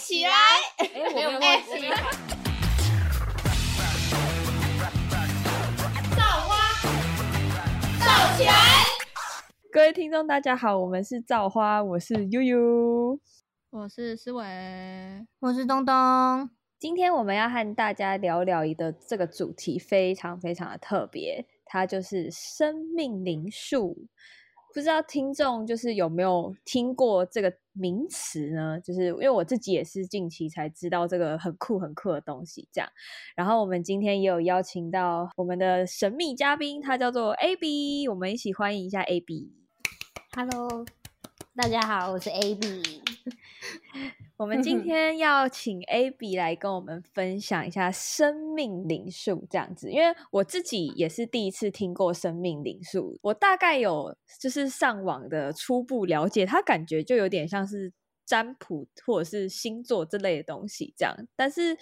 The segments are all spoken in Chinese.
起来！哎，我没有忘记。造花，造起来！各位听众，大家好，我们是造花，我是悠悠，我是思维，我是东东。今天我们要和大家聊聊一个这个主题，非常非常的特别，它就是生命灵数。不知道听众就是有没有听过这个名词呢？就是因为我自己也是近期才知道这个很酷很酷的东西。这样，然后我们今天也有邀请到我们的神秘嘉宾，他叫做 AB，我们一起欢迎一下 AB。Hello，大家好，我是 AB。我们今天要请 AB 来跟我们分享一下生命灵数这样子，因为我自己也是第一次听过生命灵数，我大概有就是上网的初步了解，它感觉就有点像是占卜或者是星座之类的东西这样，但是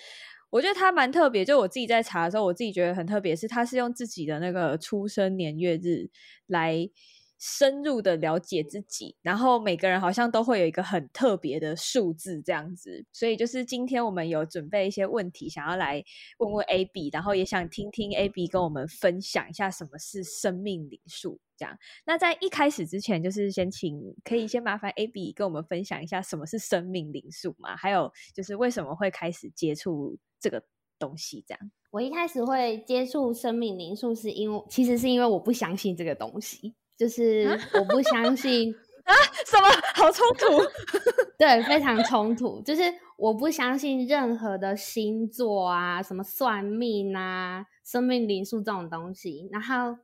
我觉得它蛮特别，就我自己在查的时候，我自己觉得很特别，是它是用自己的那个出生年月日来。深入的了解自己，然后每个人好像都会有一个很特别的数字这样子，所以就是今天我们有准备一些问题，想要来问问 AB，然后也想听听 AB 跟我们分享一下什么是生命灵数。这样，那在一开始之前，就是先请可以先麻烦 AB 跟我们分享一下什么是生命灵数嘛？还有就是为什么会开始接触这个东西？这样，我一开始会接触生命灵数，是因为其实是因为我不相信这个东西。就是我不相信 啊，什么好冲突？对，非常冲突。就是我不相信任何的星座啊，什么算命啊、生命灵数这种东西。然后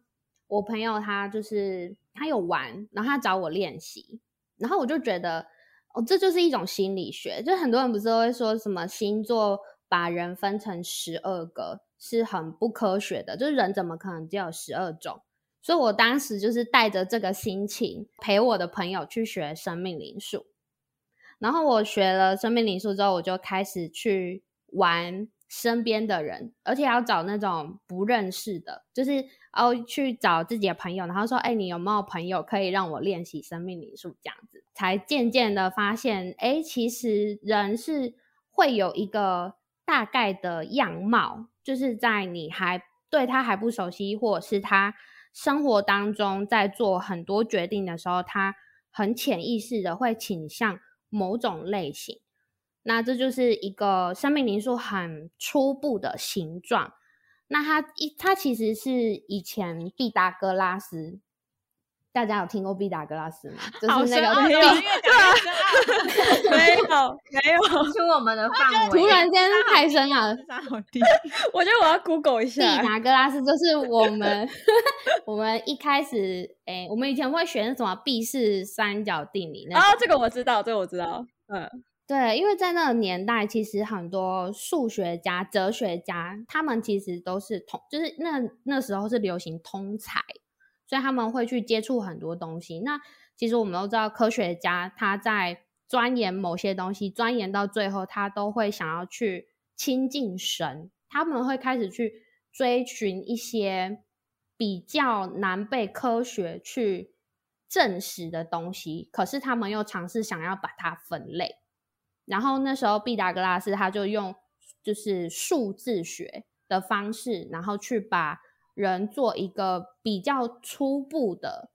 我朋友他就是他有玩，然后他找我练习，然后我就觉得哦，这就是一种心理学。就很多人不是都会说什么星座把人分成十二个是很不科学的，就是人怎么可能只有十二种？所以我当时就是带着这个心情陪我的朋友去学生命灵数，然后我学了生命灵数之后，我就开始去玩身边的人，而且要找那种不认识的，就是哦去找自己的朋友，然后说：“哎，你有没有朋友可以让我练习生命灵数？”这样子才渐渐的发现，哎，其实人是会有一个大概的样貌，就是在你还对他还不熟悉，或者是他。生活当中，在做很多决定的时候，他很潜意识的会倾向某种类型。那这就是一个生命灵数很初步的形状。那它一，它其实是以前毕达哥拉斯。大家有听过毕达哥拉斯吗？就是那个 没有，没有，没 有出我们的范围。突然间太深了，好低。我觉得我要 Google 一下。毕达哥拉斯就是我们，我们一开始，哎，我们以前会选什么毕氏三角定理？哦，这个我知道，这个我知道。嗯，对，因为在那个年代，其实很多数学家、哲学家，他们其实都是通，就是那那时候是流行通才。所以他们会去接触很多东西。那其实我们都知道，科学家他在钻研某些东西，钻研到最后，他都会想要去亲近神。他们会开始去追寻一些比较难被科学去证实的东西，可是他们又尝试想要把它分类。然后那时候，毕达哥拉斯他就用就是数字学的方式，然后去把。人做一个比较初步的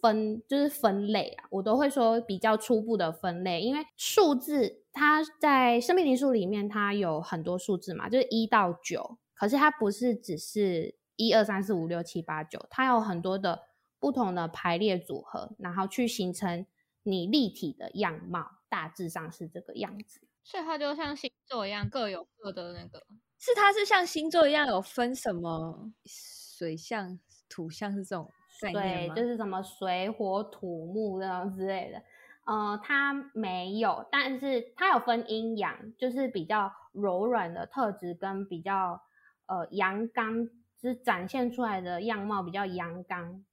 分，就是分类啊，我都会说比较初步的分类，因为数字它在生命灵数里面，它有很多数字嘛，就是一到九，可是它不是只是一二三四五六七八九，它有很多的不同的排列组合，然后去形成你立体的样貌，大致上是这个样子。所以它就像星座一样，各有各的那个，是它是像星座一样有分什么？水象、土象是这种概念对，就是什么水、火、土、木这种之类的。呃，它没有，但是它有分阴阳，就是比较柔软的特质跟比较呃阳刚，就是展现出来的样貌比较阳刚。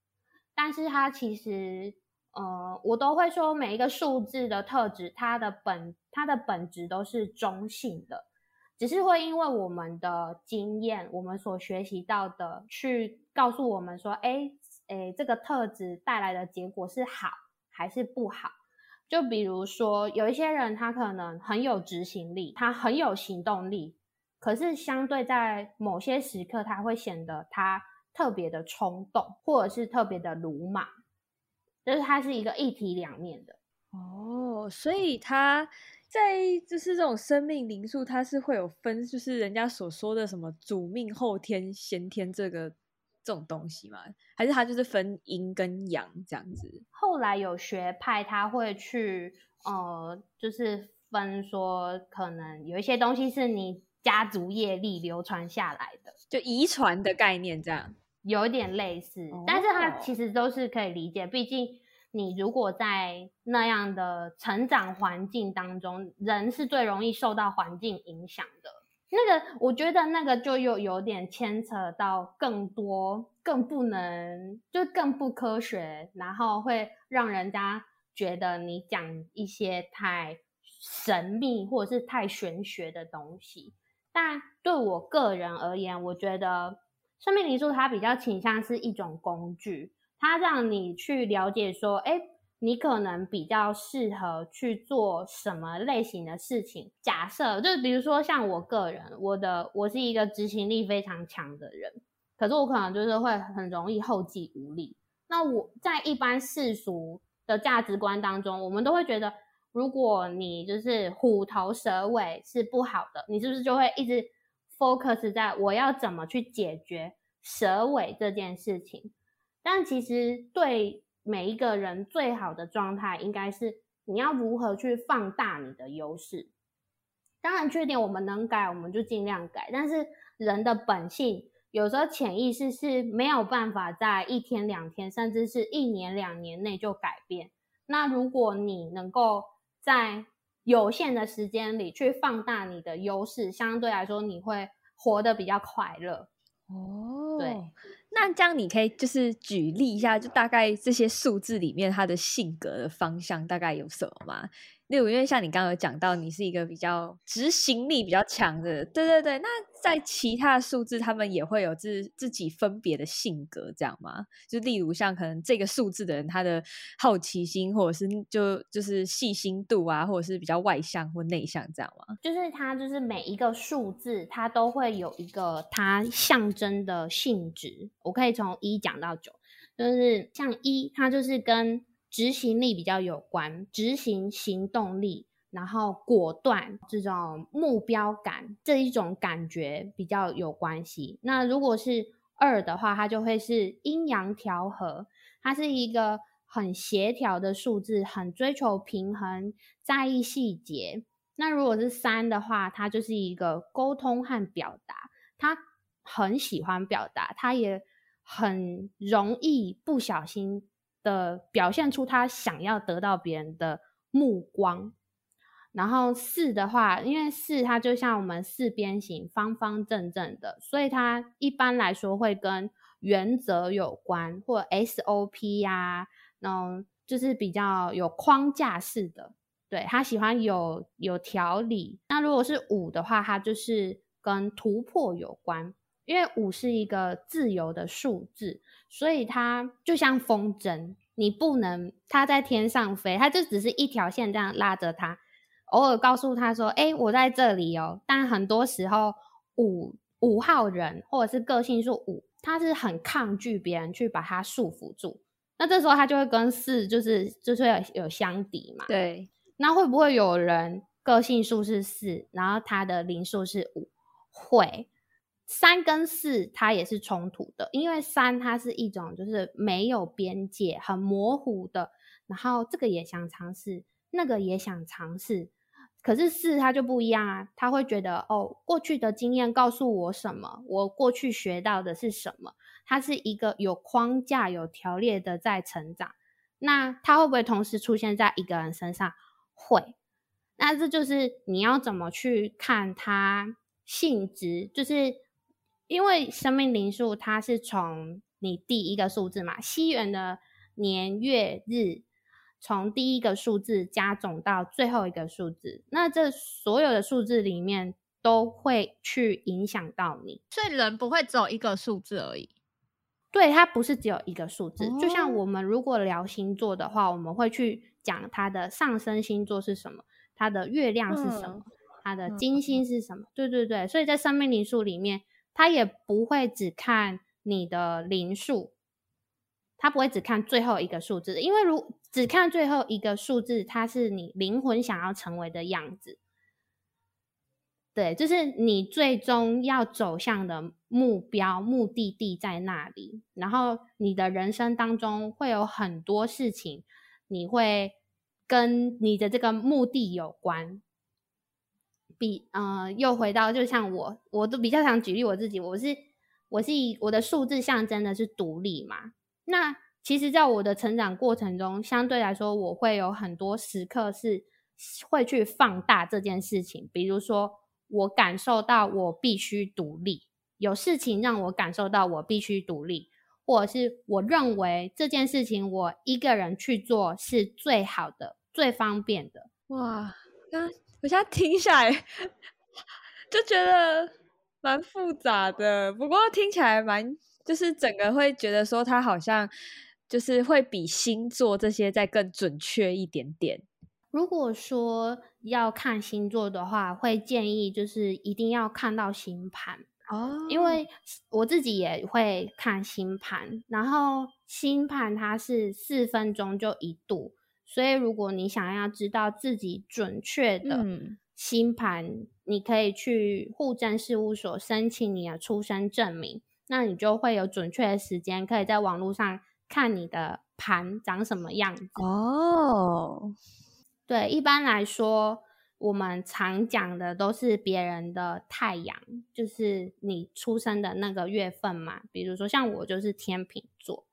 但是它其实，呃，我都会说每一个数字的特质，它的本它的本质都是中性的。只是会因为我们的经验，我们所学习到的，去告诉我们说，哎，哎，这个特质带来的结果是好还是不好？就比如说，有一些人他可能很有执行力，他很有行动力，可是相对在某些时刻，他会显得他特别的冲动，或者是特别的鲁莽，就是它是一个一体两面的。哦，所以他在就是这种生命灵数，它是会有分，就是人家所说的什么主命、后天、先天这个这种东西吗？还是它就是分阴跟阳这样子？后来有学派他会去呃，就是分说，可能有一些东西是你家族业力流传下来的，就遗传的概念这样。有一点类似，但是它哦其实都是可以理解，毕竟。你如果在那样的成长环境当中，人是最容易受到环境影响的。那个，我觉得那个就又有点牵扯到更多、更不能，就更不科学，然后会让人家觉得你讲一些太神秘或者是太玄学的东西。但对我个人而言，我觉得生命灵数它比较倾向是一种工具。它让你去了解说，哎，你可能比较适合去做什么类型的事情。假设就比如说像我个人，我的我是一个执行力非常强的人，可是我可能就是会很容易后继无力。那我在一般世俗的价值观当中，我们都会觉得，如果你就是虎头蛇尾是不好的，你是不是就会一直 focus 在我要怎么去解决蛇尾这件事情？但其实对每一个人最好的状态，应该是你要如何去放大你的优势。当然，缺点我们能改，我们就尽量改。但是人的本性，有时候潜意识是没有办法在一天两天，甚至是一年两年内就改变。那如果你能够在有限的时间里去放大你的优势，相对来说你会活得比较快乐。哦，对，那这样你可以就是举例一下，就大概这些数字里面他的性格的方向大概有什么吗？例如，因为像你刚刚有讲到，你是一个比较执行力比较强的，对对对。那在其他的数字，他们也会有自自己分别的性格，这样吗？就例如像可能这个数字的人，他的好奇心或者是就就是细心度啊，或者是比较外向或内向这样吗？就是它就是每一个数字，它都会有一个它象征的性质。我可以从一讲到九，就是像一，它就是跟执行力比较有关，执行行动力，然后果断这种目标感这一种感觉比较有关系。那如果是二的话，它就会是阴阳调和，它是一个很协调的数字，很追求平衡，在意细节。那如果是三的话，它就是一个沟通和表达，他很喜欢表达，他也很容易不小心的表现出他想要得到别人的目光。然后四的话，因为四它就像我们四边形，方方正正的，所以它一般来说会跟原则有关，或 SOP 呀、啊，那种就是比较有框架式的。对他喜欢有有条理。那如果是五的话，它就是跟突破有关，因为五是一个自由的数字，所以它就像风筝，你不能它在天上飞，它就只是一条线这样拉着它，偶尔告诉他说：“哎，我在这里哦。”但很多时候，五五号人或者是个性数五，他是很抗拒别人去把他束缚住。那这时候他就会跟四就是就是有有相抵嘛。对。那会不会有人个性数是四，然后他的零数是五？会，三跟四它也是冲突的，因为三它是一种就是没有边界、很模糊的，然后这个也想尝试，那个也想尝试，可是四它就不一样啊，他会觉得哦，过去的经验告诉我什么，我过去学到的是什么，它是一个有框架、有条列的在成长，那它会不会同时出现在一个人身上？会，那这就是你要怎么去看它性质，就是因为生命灵数它是从你第一个数字嘛，西元的年月日，从第一个数字加总到最后一个数字，那这所有的数字里面都会去影响到你，所以人不会只有一个数字而已。对，它不是只有一个数字，哦就像我们如果聊星座的话，我们会去讲它的上升星座是什么，它的月亮是什么，它的金星是什么。对对对，所以在生命灵数里面，它也不会只看你的灵数，他不会只看最后一个数字，因为如只看最后一个数字，它是你灵魂想要成为的样子。对，就是你最终要走向的目标、目的地在那里。然后你的人生当中会有很多事情，你会跟你的这个目的有关。比呃，又回到就像我，我都比较想举例我自己，我是我是以我的数字象征的是独立嘛。那其实，在我的成长过程中，相对来说，我会有很多时刻是会去放大这件事情，比如说。我感受到我必须独立，有事情让我感受到我必须独立，或者是我认为这件事情我一个人去做是最好的、最方便的。哇，刚我现在听下来 就觉得蛮复杂的，不过听起来蛮就是整个会觉得说它好像就是会比星座这些再更准确一点点。如果说要看星座的话，会建议就是一定要看到星盘哦，因为我自己也会看星盘，然后星盘它是四分钟就一度，所以如果你想要知道自己准确的星盘，你可以去户政事务所申请你的出生证明，那你就会有准确的时间，可以在网络上看你的盘长什么样子哦。对，一般来说，我们常讲的都是别人的太阳，就是你出生的那个月份嘛。比如说，像我就是天秤座，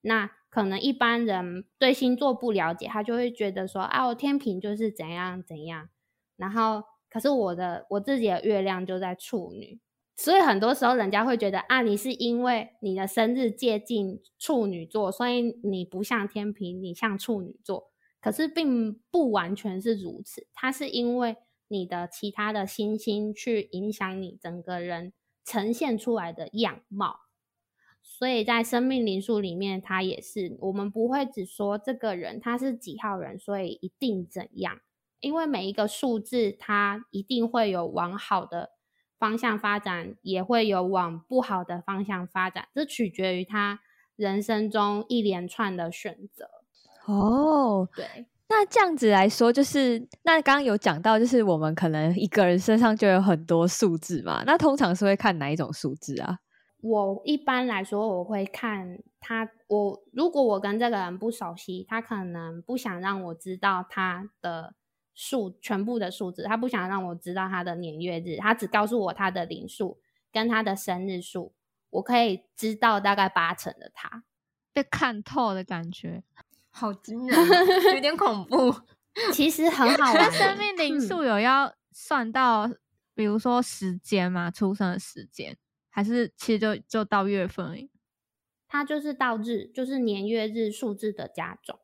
那可能一般人对星座不了解，他就会觉得说啊，我天平就是怎样怎样。然后，可是我的我自己的月亮就在处女，所以很多时候人家会觉得啊，你是因为你的生日接近处女座，所以你不像天平，你像处女座。可是并不完全是如此，它是因为你的其他的星星去影响你整个人呈现出来的样貌，所以在生命灵数里面，它也是我们不会只说这个人他是几号人，所以一定怎样，因为每一个数字它一定会有往好的方向发展，也会有往不好的方向发展，这取决于他人生中一连串的选择。哦，对，那这样子来说，就是那刚刚有讲到，就是我们可能一个人身上就有很多数字嘛。那通常是会看哪一种数字啊？我一般来说，我会看他。我如果我跟这个人不熟悉，他可能不想让我知道他的数全部的数字，他不想让我知道他的年月日，他只告诉我他的零数跟他的生日数，我可以知道大概八成的他被看透的感觉。好惊人，有点恐怖。其实很好玩。生命零数有要算到，比如说时间嘛，出生的时间，还是其实就就到月份？它就是到日，就是年月日数字的加总。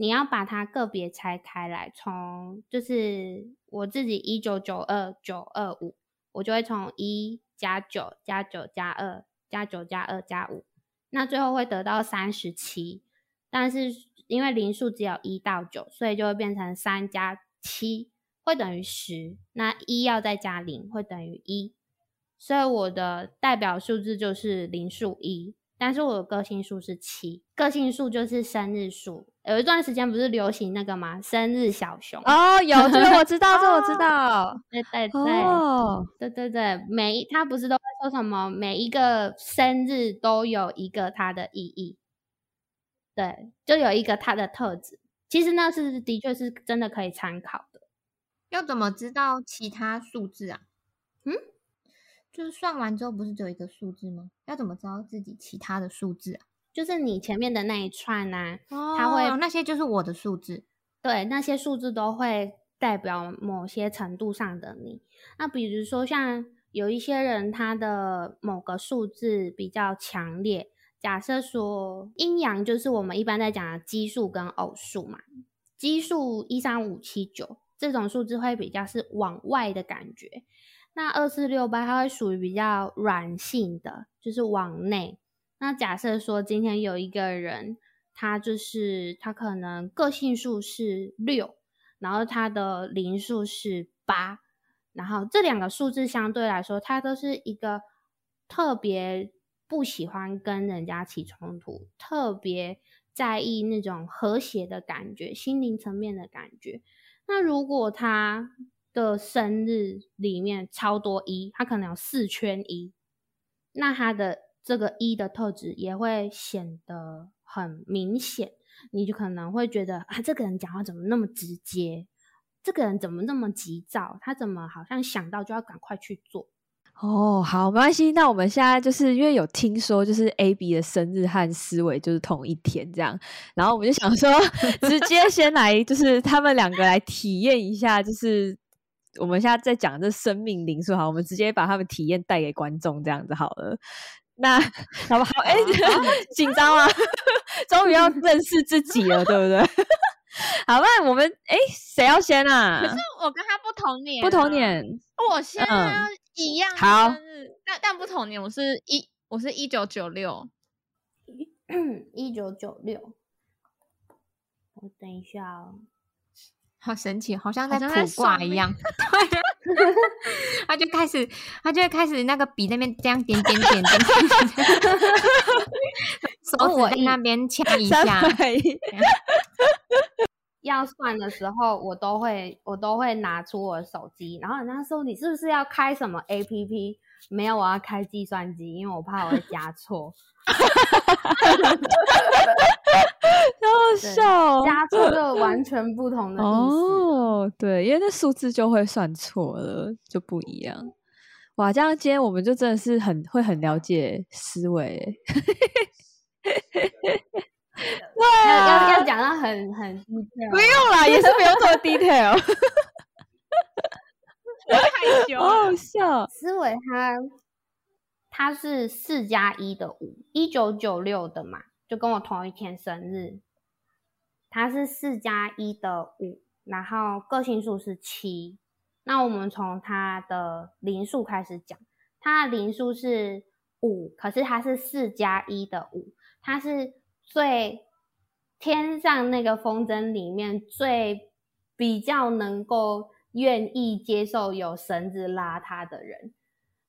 你要把它个别拆开来，从就是我自己一九九二九二五，我就会从一加九加九加二加九加二加五，那最后会得到三十七，但是。因为零数只有一到九，所以就会变成三加七会等于十。那一要再加零会等于一，所以我的代表数字就是零数一。但是我的个性数是七，个性数就是生日数。有一段时间不是流行那个吗？生日小熊哦，有这个我知道，这我知道。对对对，对对对，每一他不是都会说什么？每一个生日都有一个它的意义。对，就有一个它的特质，其实那是的确是真的可以参考的。要怎么知道其他数字啊？嗯，就是算完之后不是只有一个数字吗？要怎么知道自己其他的数字啊？就是你前面的那一串呢，它会那些就是我的数字。对，那些数字都会代表某些程度上的你。那比如说像有一些人，他的某个数字比较强烈。假设说阴阳就是我们一般在讲的奇数跟偶数嘛，奇数一三五七九这种数字会比较是往外的感觉，那二四六八它会属于比较软性的，就是往内。那假设说今天有一个人，他就是他可能个性数是六，然后他的灵数是八，然后这两个数字相对来说，他都是一个特别不喜欢跟人家起冲突，特别在意那种和谐的感觉，心灵层面的感觉。那如果他的生日里面超多一，他可能有四圈一，那他的这个一的特质也会显得。很明显，你就可能会觉得啊，这个人讲话怎么那么直接？这个人怎么那么急躁？他怎么好像想到就要赶快去做？哦，好，没关系。那我们现在就是因为有听说，就是 A B 的生日和思维就是同一天这样，然后我们就想说，直接先来，就是他们两个来体验一下，就是我们现在在讲这生命灵数，好，我们直接把他们体验带给观众这样子好了。那 好不好？哎，紧张吗？终于要认识自己了，对不对？好，那我们哎，谁要先啊？可是我跟他不同年，不同年，我先一样好，但但不同年，我是一，我是一九九六，一九九六。我等一下哦。好神奇，好像在卜卦一样。对，他就开始，他就会开始那个笔那边这样点点点点，手指在那边掐一下。要算的时候，我都会，我都会拿出我的手机，然后人家说你是不是要开什么 A P P？没有，我要开计算机，因为我怕我会加错。好笑，加错就完全不同的意思。哦，对，因为那数字就会算错了，就不一样。哇，这样今天我们就真的是很会很了解思维。对，要要讲到很很 detail，不用啦，也是不用做 detail。害羞，好笑。思维他他是四加一的五，一九九六的嘛。就跟我同一天生日，他是四加一的五，然后个性数是七。那我们从他的零数开始讲，他的零数是五，可是他是四加一的五，他是最天上那个风筝里面最比较能够愿意接受有绳子拉他的人。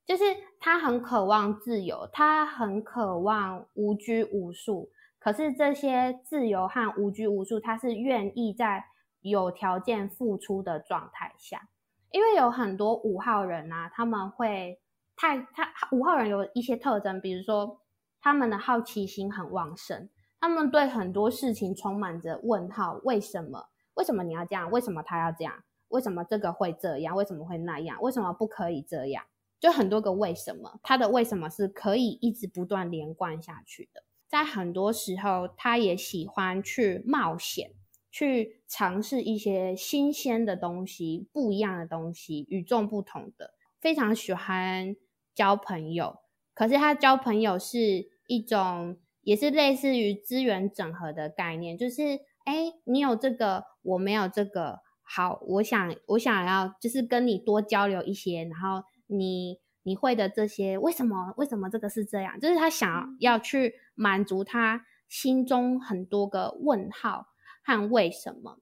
就是他很渴望自由，他很渴望无拘无束。可是这些自由和无拘无束，他是愿意在有条件付出的状态下。因为有很多五号人啊，他们会太他五号人有一些特征，比如说他们的好奇心很旺盛，他们对很多事情充满着问号：为什么？为什么你要这样？为什么他要这样？为什么这个会这样？为什么会那样？为什么不可以这样？就很多个为什么，他的为什么是可以一直不断连贯下去的。在很多时候，他也喜欢去冒险，去尝试一些新鲜的东西、不一样的东西、与众不同的。非常喜欢交朋友，可是他交朋友是一种，也是类似于资源整合的概念，就是，哎，你有这个，我没有这个，好，我想，我想要就是跟你多交流一些，然后你你会的这些，为什么？为什么这个是这样？就是他想要去满足他心中很多个问号和为什么，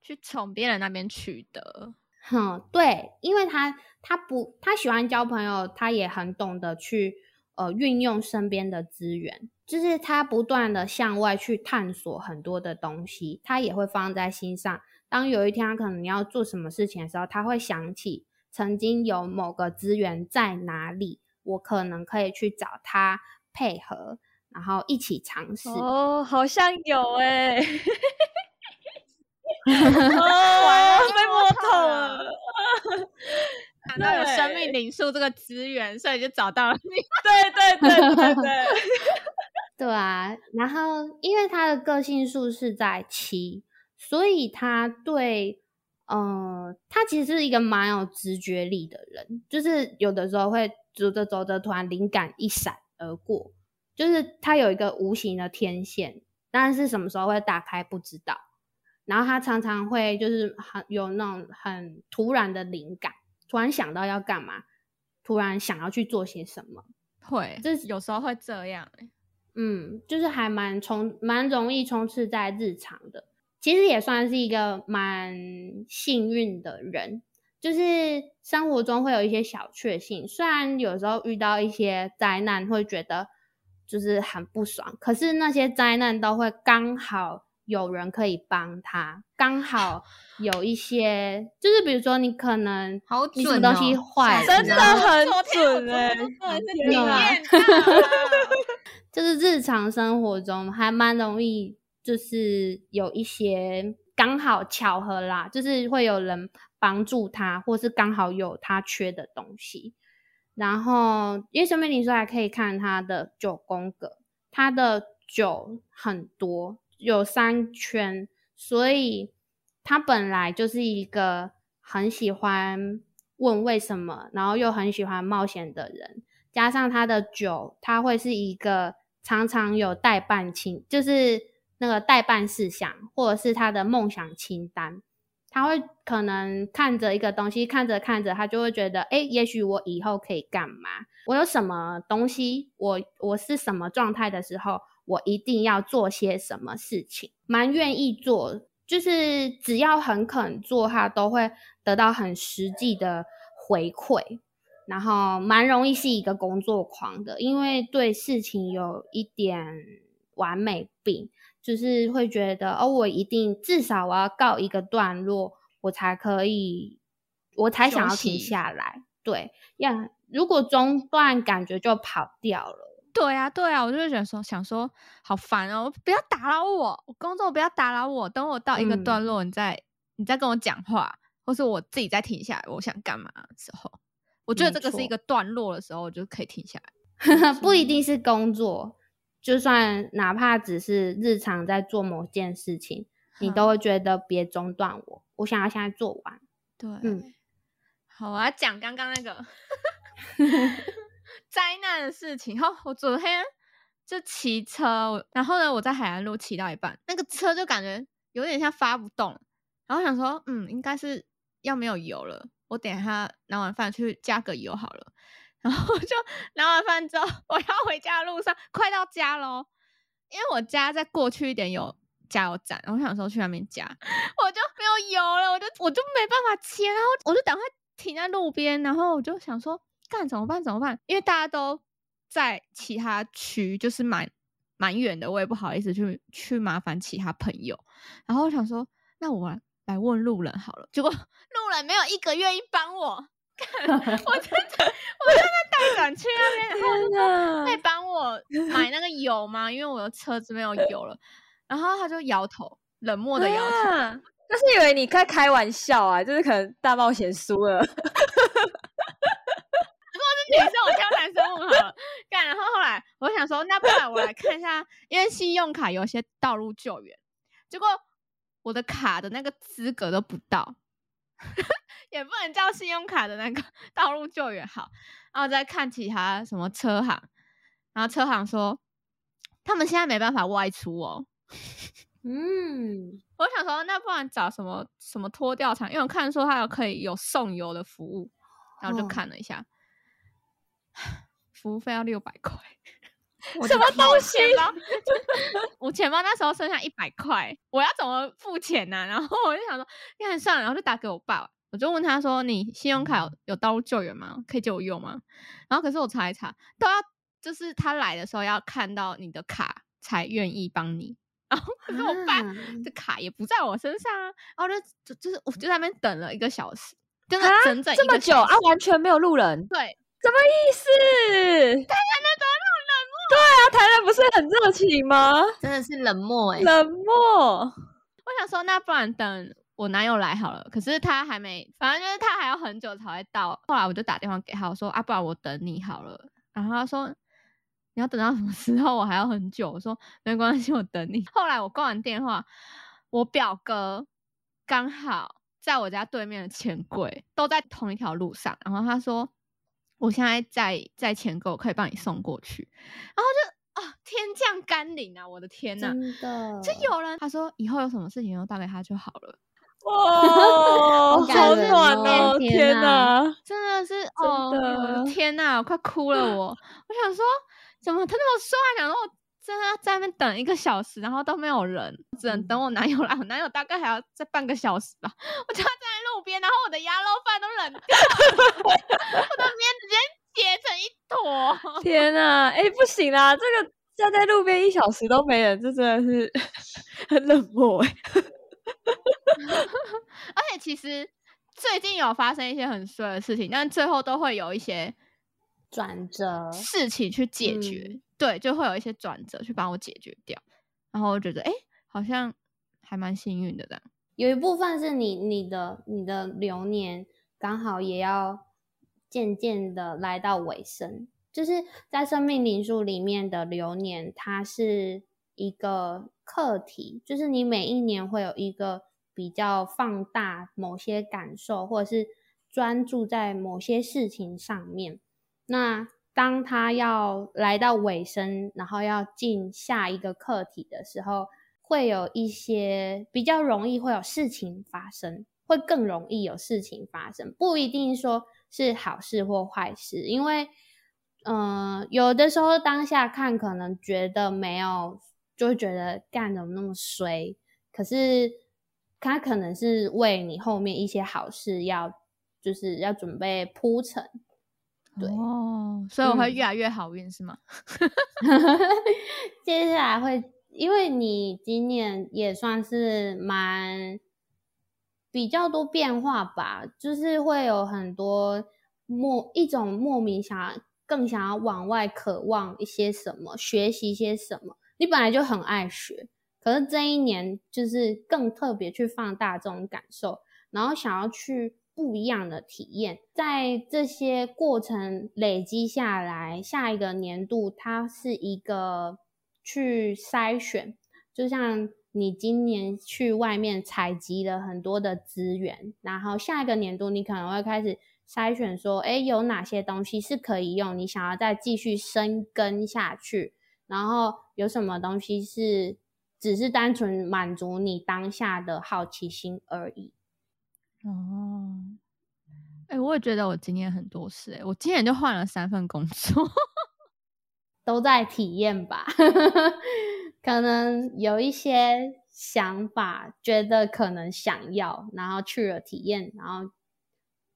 去从别人那边取得。哼，对，因为他他不他喜欢交朋友，他也很懂得去呃运用身边的资源，就是他不断的向外去探索很多的东西，他也会放在心上。当有一天他可能要做什么事情的时候，他会想起。曾经有某个资源在哪里，我可能可以去找他配合，然后一起尝试。哦，好像有哎，完了被摸透了，看到有生命灵数这个资源，所以就找到了你。对对对对对，对啊。然后因为他的个性数是在七，所以他对。呃，他其实是一个蛮有直觉力的人，就是有的时候会走着走着，突然灵感一闪而过，就是他有一个无形的天线，但是什么时候会打开不知道。然后他常常会就是很有那种很突然的灵感，突然想到要干嘛，突然想要去做些什么，会，就是有时候会这样。嗯，就是还蛮充蛮容易充斥在日常的，其实也算是一个蛮幸运的人，就是生活中会有一些小确幸，虽然有时候遇到一些灾难会觉得就是很不爽，可是那些灾难都会刚好有人可以帮他，刚好有一些就是比如说你可能好你什么准东西哦坏了，真的很准哎、哎、真的是天哪体验到 就是日常生活中还蛮容易，就是有一些刚好巧合啦，就是会有人帮助他，或是刚好有他缺的东西。然后，因为生命灵说还可以看他的九宫格，他的九很多，有三圈，所以他本来就是一个很喜欢问为什么，然后又很喜欢冒险的人。加上他的九，他会是一个常常有代办情，就是那个代办事项，或者是他的梦想清单。他会可能看着一个东西，看着看着，他就会觉得，哎，也许我以后可以干嘛？我有什么东西？我我是什么状态的时候，我一定要做些什么事情，蛮愿意做，就是只要很肯做，他都会得到很实际的回馈。然后蛮容易是一个工作狂的，因为对事情有一点完美病，就是会觉得哦，我一定至少我要告一个段落，我才可以，我才想要停下来。对，要，如果中断，感觉就跑掉了。对啊，对啊，我就会觉得说，想说好烦哦，不要打扰我，我工作不要打扰我，等我到一个嗯段落，你再你再跟我讲话，或是我自己再停下来，我想干嘛的时候，我觉得没这个是一错个段落的时候，我就可以停下来。不一定是工作，就算哪怕只是日常在做某件事情，你都嗯会觉得别中断我，我想要现在做完。对，嗯好，我要讲刚刚那个 灾难的事情。后我昨天就骑车，然后呢，我在海岸路骑到一半，那个车就感觉有点像发不动，然后想说，嗯，应该是要没有油了，我等一下拿完饭去加个油好了。然后就拿完饭之后，我要回家的路上，快到家喽，因为我家再过去一点有加油站，我想说去那边加，我就没有油了，我就我就没办法切，然后我就赶快停在路边，然后我就想说干怎么办怎么办？因为大家都在其他区，就是蛮蛮远的，我也不好意思去去麻烦其他朋友，然后我想说那我来问路人好了，结果路人没有一个愿意帮我。干 我真的，我真的带转去那边，然后可以帮我买那个油吗？因为我的车子没有油了。然后他就摇头，冷漠的摇头。啊但是以为你在开玩笑啊，就是可能大冒险输了，女生我挑男生问好了，干。然后后来我想说，那不然我来看一下，因为信用卡有些道路救援，结果我的卡的那个资格都不到，也不能叫信用卡的那个 道路救援好。然后再看其他什么车行，然后车行说他们现在没办法外出哦。嗯，我想说，那不然找什么什么拖吊厂，因为我看说他有可以有送油的服务，然后就哦看了一下，服务费要六百块，什么东西？我钱包那时候剩下一百块，我要怎么付钱呢、然后我就想说，看算了，然后就打给我爸，我就问他说：“你信用卡有有道路救援吗？可以借我用吗？”然后可是我查一查，都要就是他来的时候要看到你的卡才愿意帮你。然后可是我爸啊的卡也不在我身上啊，然后就就就是我就在那边等了一个小时，真的啊整整这么久啊完全没有路人，对，什么意思？台南的怎么那么冷漠？对啊，台南不是很热情吗？真的是冷漠哎、冷漠，我想说，那不然等我男友来好了。可是他还没，反正就是他还要很久才会到。后来我就打电话给他，我说啊，不然我等你好了。然后他说你要等到什么时候？我还要很久。我说没关系，我等你。后来我挂完电话，我表哥刚好在我家对面的钱柜，都在同一条路上。然后他说我现在在在钱柜，我可以帮你送过去。然后就啊，天降甘霖啊！我的天呐！真的，就有人他说以后有什么事情都打给他就好了，哇，好暖哦！天天哪哪，真的是哦，天呐，我快哭了我！我想说，怎么他那么帅？想说我真的要在那边等一个小时，然后都没有人，只能等我男友来。我男友大概还要再半个小时吧，我就要站在路边，然后我的鸭肉饭都冷掉了，我的面直接结成一坨。天啊，哎，不行啦，这个站在路边一小时都没人，这真的是 很冷漠哎。而且其实最近有发生一些很衰的事情，但最后都会有一些转折事情去解决，对，就会有一些转折去帮我解决掉。然后我觉得，哎，好像还蛮幸运的这样。有一部分是你你的你的流年刚好也要渐渐的来到尾声，就是在生命灵数里面的流年，它是一个课题，就是你每一年会有一个。比较放大某些感受，或者是专注在某些事情上面。那当他要来到尾声，然后要进下一个课题的时候，会有一些比较容易会有事情发生，会更容易有事情发生，不一定说是好事或坏事。因为，嗯，有的时候当下看可能觉得没有，就会觉得干怎么那么衰，可是。他可能是为你后面一些好事要，就是要准备铺陈，对哦，所以我会越来越好运是吗？接下来会，因为你今年也算是蛮比较多变化吧，就是会有很多莫一种莫名想要更想要往外渴望一些什么，学习一些什么，你本来就很爱学。可是这一年就是更特别去放大这种感受，然后想要去不一样的体验，在这些过程累积下来，下一个年度它是一个去筛选，就像你今年去外面采集了很多的资源，然后下一个年度你可能会开始筛选，说，哎，有哪些东西是可以用，你想要再继续深耕下去，然后有什么东西是。只是单纯满足你当下的好奇心而已。哦，哎，我也觉得我今年很多事，哎，我今年就换了三份工作，都在体验吧。可能有一些想法，觉得可能想要，然后去了体验，然后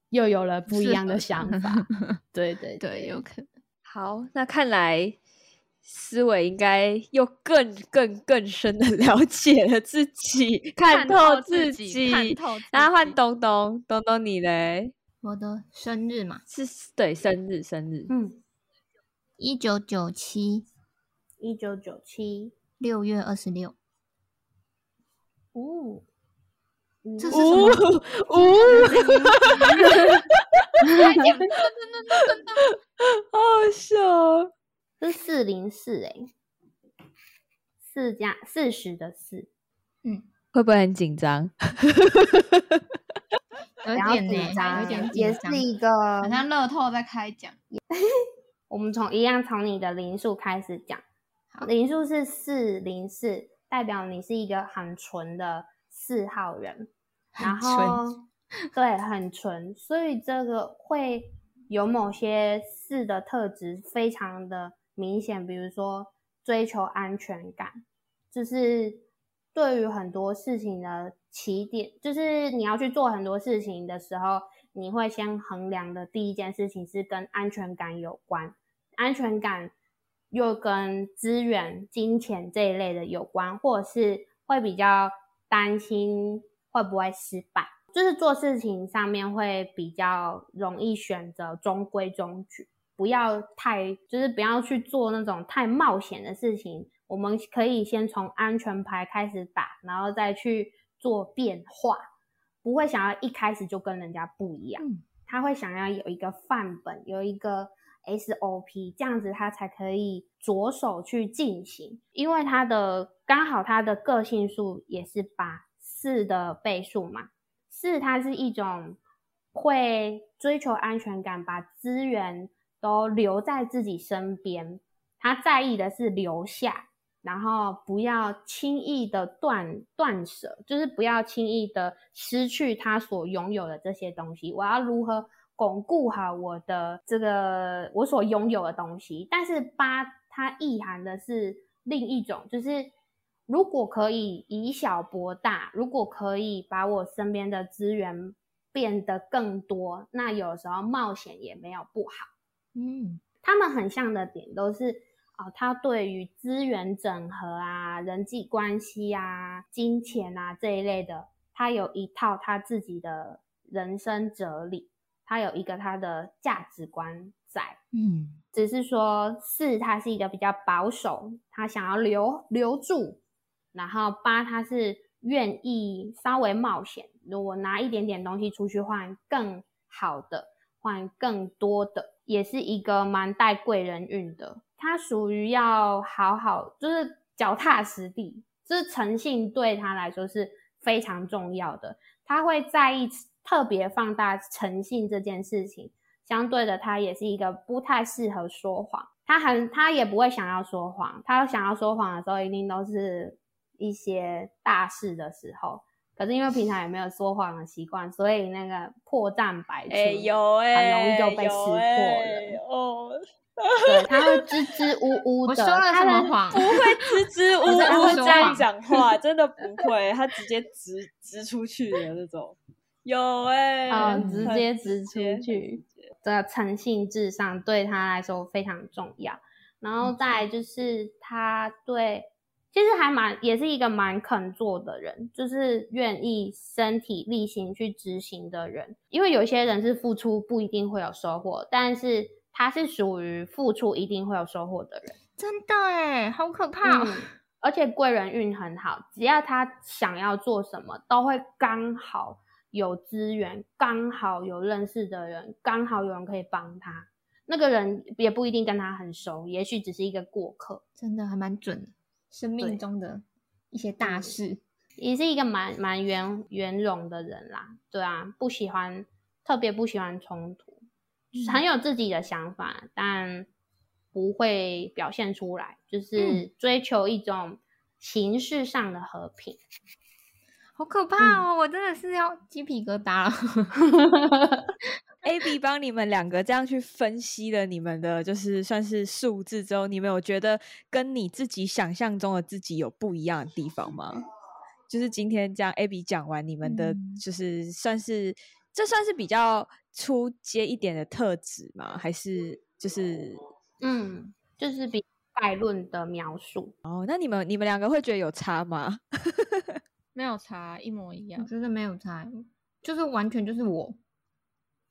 又有了不一样的想法。对对对，有可能。好，那看来。思维应该又更更更深的 了解了自己，看透自己。然后换东东，东东你嘞？我的生日嘛，是对生日，生日。嗯，一九九七，一九九七六月二十六。哦，这是什么？哦，好 好笑。是四零四哎，四加四十的四，嗯，会不会很紧张？有点紧张，有点也是一个，好像乐透在开奖。我们从一样从你的零数开始讲，零数是四零四，代表你是一个很纯的四号人，然后对，很纯，所以这个会有某些四的特质，非常的。明显，比如说追求安全感，就是对于很多事情的起点，就是你要去做很多事情的时候，你会先衡量的第一件事情是跟安全感有关，安全感又跟资源、金钱这一类的有关，或者是会比较担心会不会失败，就是做事情上面会比较容易选择中规中矩。不要太，就是不要去做那种太冒险的事情。我们可以先从安全牌开始打，然后再去做变化。不会想要一开始就跟人家不一样，他会想要有一个范本，有一个 SOP，这样子他才可以着手去进行。因为他的刚好他的个性数也是八四的倍数嘛，四它是一种会追求安全感，把资源。都留在自己身边，他在意的是留下，然后不要轻易的断断舍，就是不要轻易的失去他所拥有的这些东西。我要如何巩固好我的这个我所拥有的东西？但是八它意涵的是另一种，就是如果可以以小博大，如果可以把我身边的资源变得更多，那有时候冒险也没有不好。嗯，他们很像的点都是哦，他对于资源整合啊、人际关系啊、金钱啊这一类的，他有一套他自己的人生哲理，他有一个他的价值观在。嗯，只是说四他是一个比较保守，他想要留留住，然后八他是愿意稍微冒险，如果拿一点点东西出去换更好的，换更多的，也是一个蛮带贵人运的。他属于要好好，就是脚踏实地，就是诚信对他来说是非常重要的，他会在意特别放大诚信这件事情。相对的，他也是一个不太适合说谎，他很他也不会想要说谎，他想要说谎的时候，一定都是一些大事的时候。可是因为平常也没有说谎的习惯，所以那个破绽百出，哎有哎，很容易就被识破了。哦，对，他会支支吾吾的，我说了什么谎？不会支支 吾吾这样讲话，真的不会，他直接直直出去的那种。有哎、啊，嗯直接直出接去，这个诚信至上对他来说非常重要。然后再来就是他对，其实还蛮也是一个蛮肯做的人，就是愿意身体力行去执行的人。因为有些人是付出不一定会有收获，但是他是属于付出一定会有收获的人。真的哎，好可怕、哦！嗯，而且贵人运很好，只要他想要做什么，都会刚好有资源，刚好有认识的人，刚好有人可以帮他。那个人也不一定跟他很熟，也许只是一个过客，真的还蛮准的，生命中的一些大嗯事。也是一个蛮蛮圆圆融的人啦。对啊，不喜欢特别不喜欢冲突，很有自己的想法，但不会表现出来，就是追求一种形式上的和平。好可怕哦！我真的是要鸡皮疙瘩了。A B 帮你们两个这样去分析了你们的，就是算是数字之后，你们有觉得跟你自己想象中的自己有不一样的地方吗？就是今天这样 A B 讲完，你们的嗯就是算是、这算是比较出街一点的特质吗？还是就是嗯，就是比概论的描述。哦？那你们你们两个会觉得有差吗？没有差，一模一样。我觉得没有差，就是完全就是我，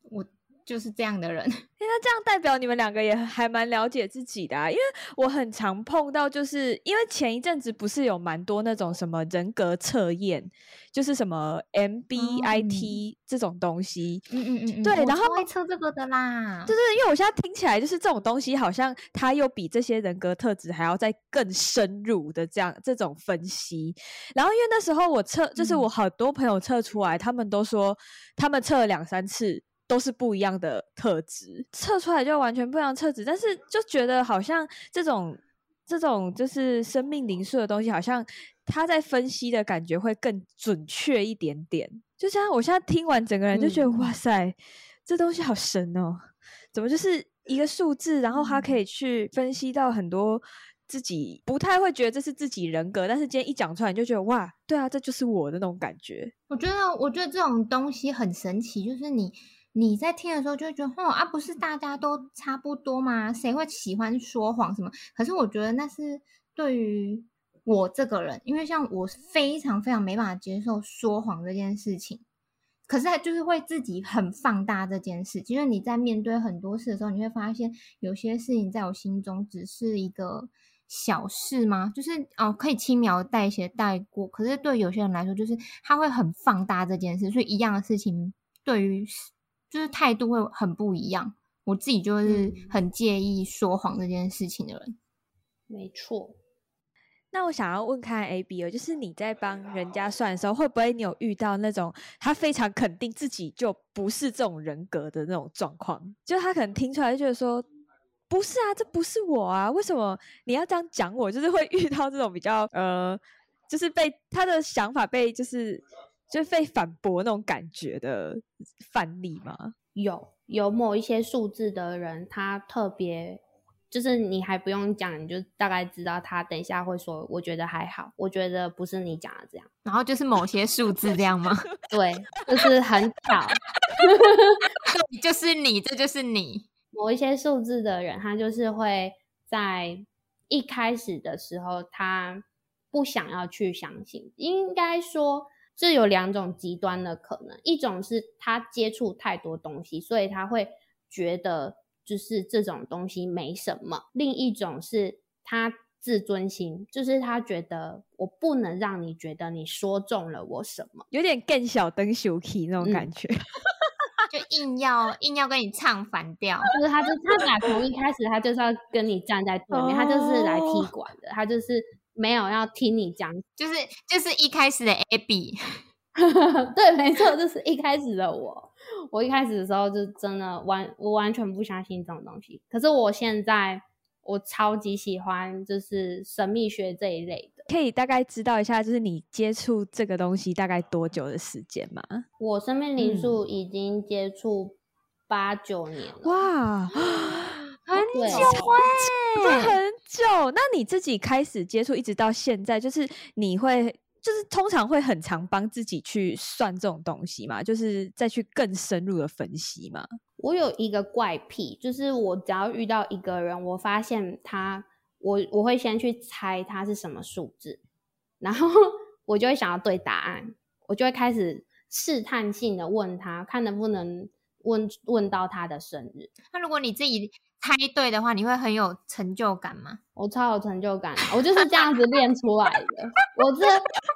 我就是这样的人。诶那这样代表你们两个也还蛮了解自己的啊，因为我很常碰到，就是因为前一阵子不是有蛮多那种什么人格测验，就是什么 MBIT 这种东西，嗯嗯嗯嗯，对然后超会测这个的啦。就是因为我现在听起来，就是这种东西好像它又比这些人格特质还要再更深入的这样这种分析。然后因为那时候我测，就是嗯我好多朋友测出来，他们都说他们测了两三次都是不一样的特质，测出来就完全不一样的特质，但是就觉得好像这种这种就是生命灵数的东西，好像他在分析的感觉会更准确一点点。就像我现在听完整个人就觉得、嗯哇塞，这东西好神哦！怎么就是一个数字，然后它可以去分析到很多自己不太会觉得这是自己人格，但是今天一讲出来，你就觉得哇，对啊，这就是我的那种感觉。我觉得，我觉得这种东西很神奇，就是你你在听的时候就会觉得，哦啊，不是大家都差不多吗？谁会喜欢说谎什么？可是我觉得那是对于我这个人，因为像我非常非常没办法接受说谎这件事情。可是他就是会自己很放大这件事，其实你在面对很多事的时候，你会发现有些事情在我心中只是一个小事吗？就是哦，可以轻描淡写带过。可是对有些人来说，就是他会很放大这件事，所以一样的事情对于就是态度会很不一样。我自己就是嗯很介意说谎这件事情的人。没错，那我想要问看 A B 哦，就是你在帮人家算的时候，会不会你有遇到那种他非常肯定自己就不是这种人格的那种状况？就他可能听出来就觉得说，不是啊，这不是我啊，为什么你要这样讲我？就是会遇到这种比较呃，就是被他的想法被就是就是被反驳那种感觉的范例吗？有有某一些数字的人，他特别就是你还不用讲，你就大概知道他等一下会说，我觉得还好，我觉得不是你讲的这样。然后就是某些数字这样吗？对，就是很巧，就是你，这就是你。某一些数字的人，他就是会在一开始的时候，他不想要去相信。应该说，这有两种极端的可能：一种是他接触太多东西，所以他会觉得就是这种东西没什么；另一种是他自尊心，就是他觉得我不能让你觉得你说中了我什么，有点更小灯秀气那种感觉。就硬要硬要跟你唱反调，就是他就他打从一开始他就是要跟你站在对面，他就是来踢馆的，他就是没有要听你讲，就是就是一开始的 Abby，对，没错，就是一开始的我，我一开始的时候就真的完，我完全不相信这种东西，可是我现在我超级喜欢就是神秘学这一类的。可以大概知道一下，就是你接触这个东西大概多久的时间吗？我生命灵数已经接触八九年了。哇，很久哎，很久。那你自己开始接触一直到现在，就是你会就是通常会很常帮自己去算这种东西嘛？就是再去更深入的分析嘛？我有一个怪癖，就是我只要遇到一个人，我发现他。我我会先去猜他是什么数字，然后 我就会想要对答案，我就会开始试探性的问他，看能不能问问到他的生日。那如果你自己猜对的话，你会很有成就感吗？我超有成就感，我就是这样子练出来的。我这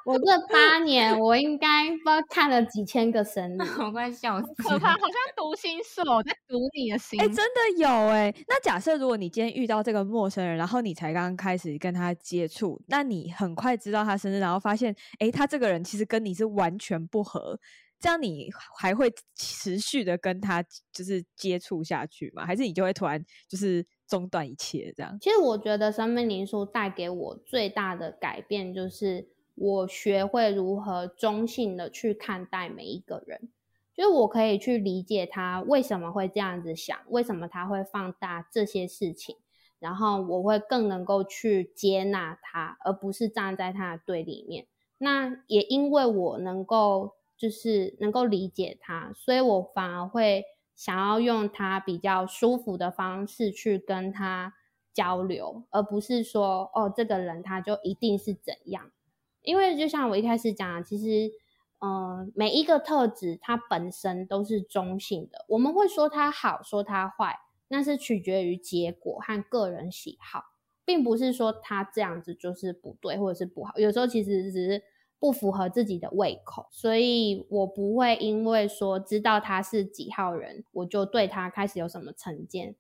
我这八年，我应该不知道看了几千个生日，我快笑死，可怕，好像读心术在读你的心。哎，真的有哎。那假设如果你今天遇到这个陌生人，然后你才刚刚开始跟他接触，那你很快知道他生日，然后发现，哎，他这个人其实跟你是完全不合，这样你还会持续的跟他就是接触下去吗？还是你就会突然就是？中断一切，这样。其实我觉得生命灵数带给我最大的改变，就是我学会如何中性的去看待每一个人，就是我可以去理解他为什么会这样子想，为什么他会放大这些事情，然后我会更能够去接纳他，而不是站在他的对立面。那也因为我能够就是能够理解他，所以我反而会。想要用他比较舒服的方式去跟他交流，而不是说哦，这个人他就一定是怎样。因为就像我一开始讲，其实，嗯，每一个特质它本身都是中性的。我们会说它好，说它坏，那是取决于结果和个人喜好，并不是说他这样子就是不对或者是不好。有时候其实只是。不符合自己的胃口，所以我不会因为说知道他是几号人，我就对他开始有什么成见。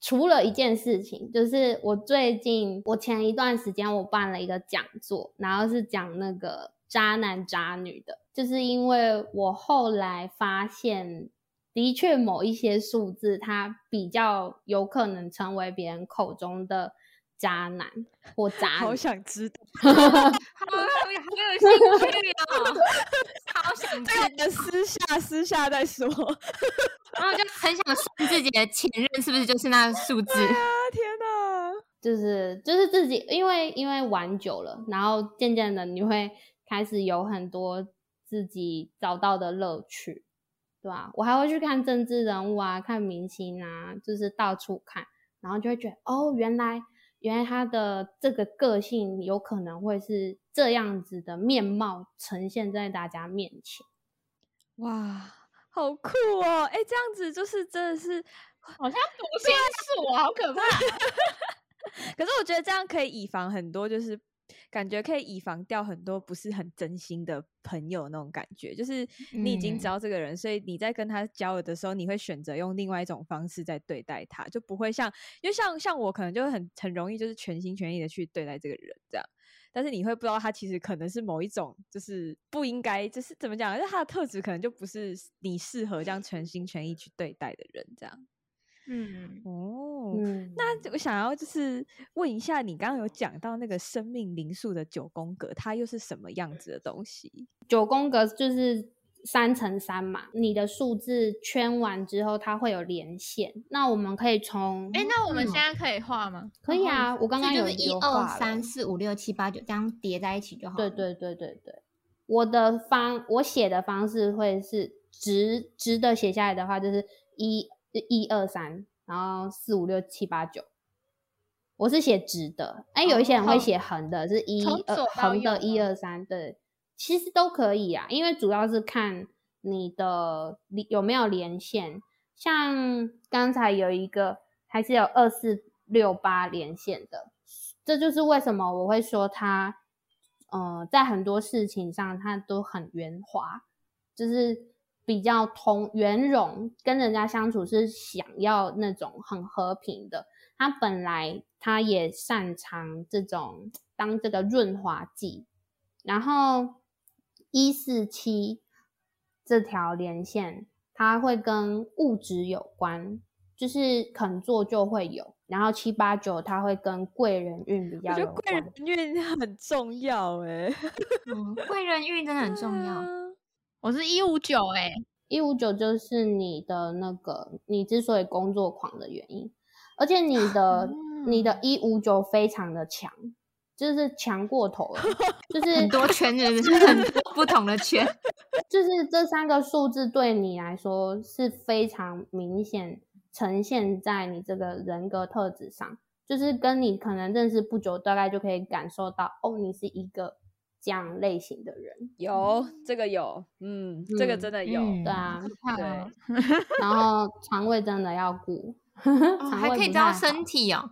除了一件事情，就是我最近，我前一段时间我办了一个讲座，然后是讲那个渣男渣女的，就是因为我后来发现，的确某一些数字，它比较有可能成为别人口中的。渣男或渣女，好想知道 好有好有兴趣哦，好想知道。私下私下再说，然后就很想算自己的前任是不是就是那个数字啊？天哪，就是就是自己，因为因为玩久了，然后渐渐的你会开始有很多自己找到的乐趣，对吧？我还会去看政治人物啊，看明星啊，就是到处看，然后就会觉得哦，原来。原来他的这个个性有可能会是这样子的面貌呈现在大家面前，哇，好酷哦！哎，这样子就是真的是好像读心术，好可怕。可是我觉得这样可以以防很多，就是。感觉可以以防掉很多不是很真心的朋友那种感觉，就是你已经知道这个人，所以你在跟他交流的时候，你会选择用另外一种方式在对待他，就不会像，因为像像我可能就很很容易就是全心全意的去对待这个人这样，但是你会不知道他其实可能是某一种就是不应该，就是怎么讲，就是他的特质可能就不是你适合这样全心全意去对待的人这样。嗯哦，那我想要就是问一下，你刚刚有讲到那个生命灵数的九宫格，它又是什么样子的东西？九宫格就是三乘三嘛，你的数字圈完之后，它会有连线。那我们可以从哎，那我们嗯现在可以画吗？可以啊，我刚刚有一二三四五六七八九这样叠在一起就好了。对对对对对，我的方我写的方式会是直直的写下来的话，就是一一二三，然后四五六七八九。我是写直的，哎，有一些人会哦写横的，是一二横的一二三，对，其实都可以啊，因为主要是看你的有没有连线。像刚才有一个还是有二四六八连线的，这就是为什么我会说它，呃，在很多事情上它都很圆滑，就是比较通圆融，跟人家相处是想要那种很和平的。他本来他也擅长这种当这个润滑剂，然后一四七这条连线，它会跟物质有关，就是肯做就会有。然后七八九它会跟贵人运比我较有觉得贵人关。运 很重要哎、嗯，贵人运真的很重要。啊我是一五九哎，一五九就是你的那个你之所以工作狂的原因，而且你的、你的一五九非常的强，就是强过头了，就是很多圈是不是很多不同的圈？就是这三个数字对你来说是非常明显呈现在你这个人格特质上，就是跟你可能认识不久，大概就可以感受到哦，你是一个这样类型的人，有这个有，嗯，这个嗯真的有，嗯对啊，怕对哦 然后肠胃真的要顾，还可以胃不太好知道身体哦。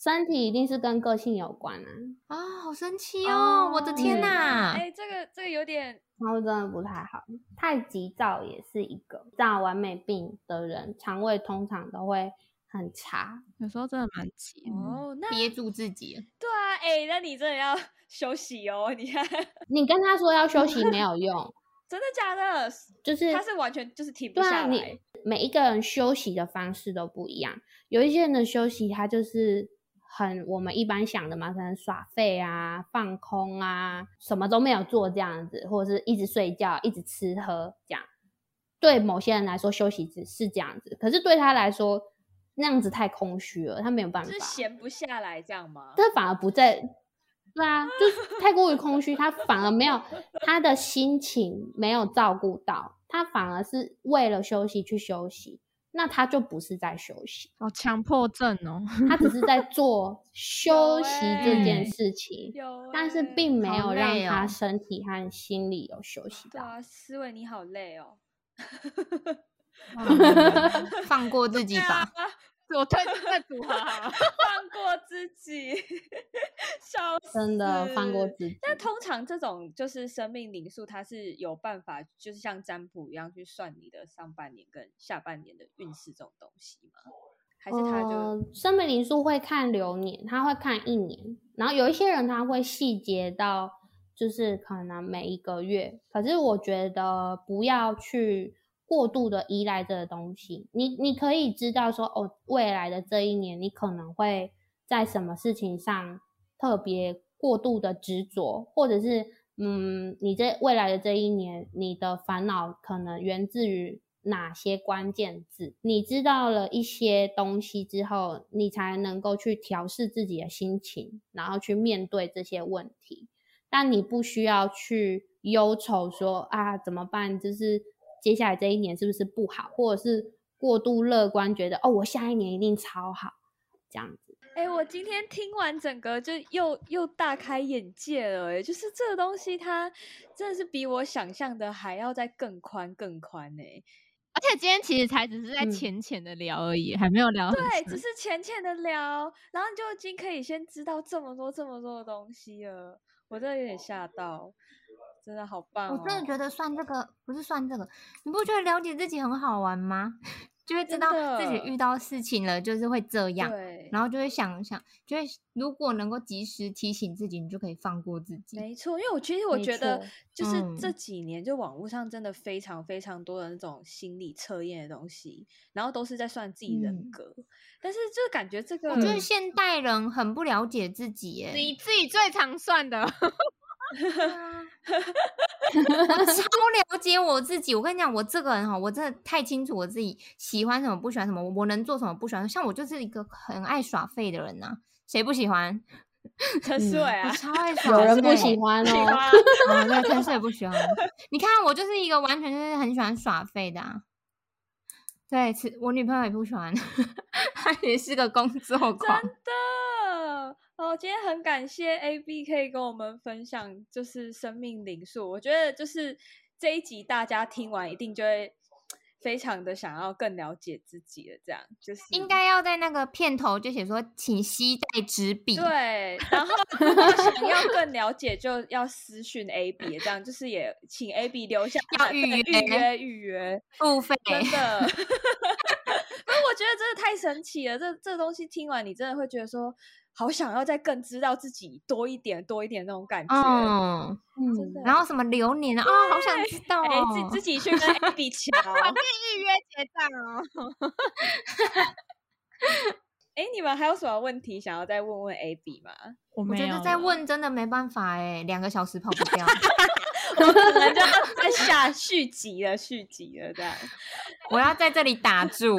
身体一定是跟个性有关啊，啊、好神奇哦！我的天嗯哪！哎、这个这个有点肠胃真的不太好，太急躁也是一个。大完美病的人，肠胃通常都会很差。有时候真的蛮急的。哦，那憋住自己了，对啊，哎、那你真的要 休息哦，你看，你跟他说要休息没有用，真的假的？就是他是完全就是停不对啊，下来，你每一个人休息的方式都不一样。有一些人的休息，他就是很我们一般想的嘛，可能耍废啊、放空啊，什么都没有做这样子，或者是一直睡觉、一直吃喝这样。对某些人来说，休息只是这样子，可是对他来说，那样子太空虚了，他没有办法就是。闲不下来这样吗？这反而不在，对啊，就是太过于空虚，他反而没有他的心情没有照顾到，他反而是为了休息去休息，那他就不是在休息，哦，强迫症哦，他只是在做 休息这件欸事情，有、但是欸并没有让他身体和心理有休息到。对啊，思维你好累哦。放过 自己吧。我退出这组合好了。放过自己，笑死！真的放过自己。那通常这种就是生命灵数，它是有办法，就是像占卜一样去算你的上半年跟下半年的运势这种东西吗？还是他就、呃、生命灵数会看流年，他会看一年，然后有一些人他会细节到就是可能每一个月，可是我觉得不要去过度的依赖这个东西。你你可以知道说哦，未来的这一年你可能会在什么事情上特别过度的执着，或者是嗯，你这未来的这一年你的烦恼可能源自于。哪些关键字？你知道了一些东西之后，你才能够去调试自己的心情，然后去面对这些问题。但你不需要去忧愁说啊怎么办？就是接下来这一年是不是不好，或者是过度乐观，觉得哦我下一年一定超好这样子。哎、我今天听完整个就又又大开眼界了，哎，就是这个东西它真的是比我想象的还要再更宽更宽哎。而且今天其实才只是在嗯浅浅的聊而已，还没有聊很对，只是浅浅的聊，然后你就已经可以先知道这么多这么多的东西了，我真的有点吓到，真的好棒、哦！我真的觉得算这个不是算这个，你不觉得了解自己很好玩吗？就会知道自己遇到事情了，就是会这样，对，然后就会想想，就会如果能够及时提醒自己，你就可以放过自己。没错，因为我其实我觉得，就是嗯这几年就网络上真的非常非常多的那种心理测验的东西，然后都是在算自己人嗯格，但是就感觉这个我觉得现代人很不了解自己耶。你自己最常算的，我 超了解我自己。我跟你讲，我这个人哈，我真的太清楚我自己喜欢什么，不喜欢什么，我能做什么，不喜欢。像我就是一个很爱耍废的人呐、谁不喜欢？陈思伟我啊，超爱耍废，有人不喜欢哦。喜欢哦，对，陈思也不喜欢。你看，我就是一个完全就是很喜欢耍废的、啊。对，是我女朋友也不喜欢，她也是个工作狂。真的哦，今天很感谢 A B 可以跟我们分享，就是生命灵数。我觉得就是这一集大家听完一定就会非常的想要更了解自己了，这样就是应该要在那个片头就写说，请携带纸笔。对。然后如果想要更了解，就要私讯 A B，这样就是也请 A B 留下要预约预约约预约，付费。真的。不是，我觉得真的太神奇了。这这东西听完，你真的会觉得说，好想要再更知道自己多一点、多一点那种感觉。嗯，真的然后什么流年啊，哦，好想知道哎、哦。自自己去跟 A B 瞧。预约结账哦。哎、你们还有什么问题想要再问问 A B 吗？我我觉得再问真的没办法哎，两个小时跑不掉。我可能就要再下续集了，续集了这样。我要在这里打住。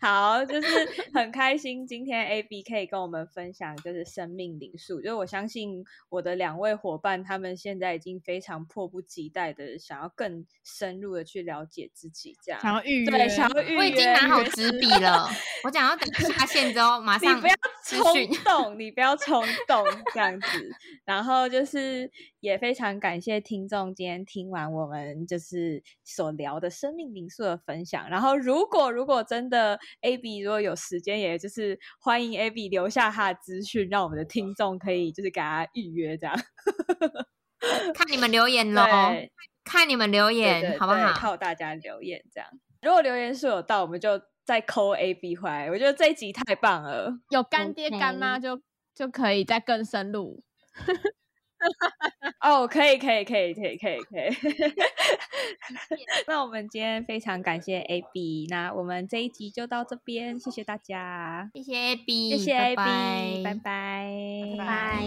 好，就是很开心，今天 A B 可以跟我们分享就是生命灵数，就是我相信我的两位伙伴，他们现在已经非常迫不及待的想要更深入的去了解自己，这样想要预约，对，想要预约，我已经拿好纸笔了，我想要等下线之后马 上你不要冲。动，你不要冲 动这样子。然后就是也非常感谢听众今天听完我们就是所聊的生命灵数的分享。然后如果如果真的 A B 如果有时间，也就是欢迎 A B 留下他的资讯，让我们的听众可以就是给他预约这样。看你们留言喽，看你们留对言好不好？靠大家留言这样。如果留言数有到，我们就再抠 A B 回来。我觉得这一集太棒了。有干爹干妈就就可以再更深入。哦，可以，可以，可以，可以，可以，可以。那我们今天非常感谢 A B，那我们这一集就到这边，谢谢大家，谢谢 A B，谢谢 A B，拜拜拜，拜。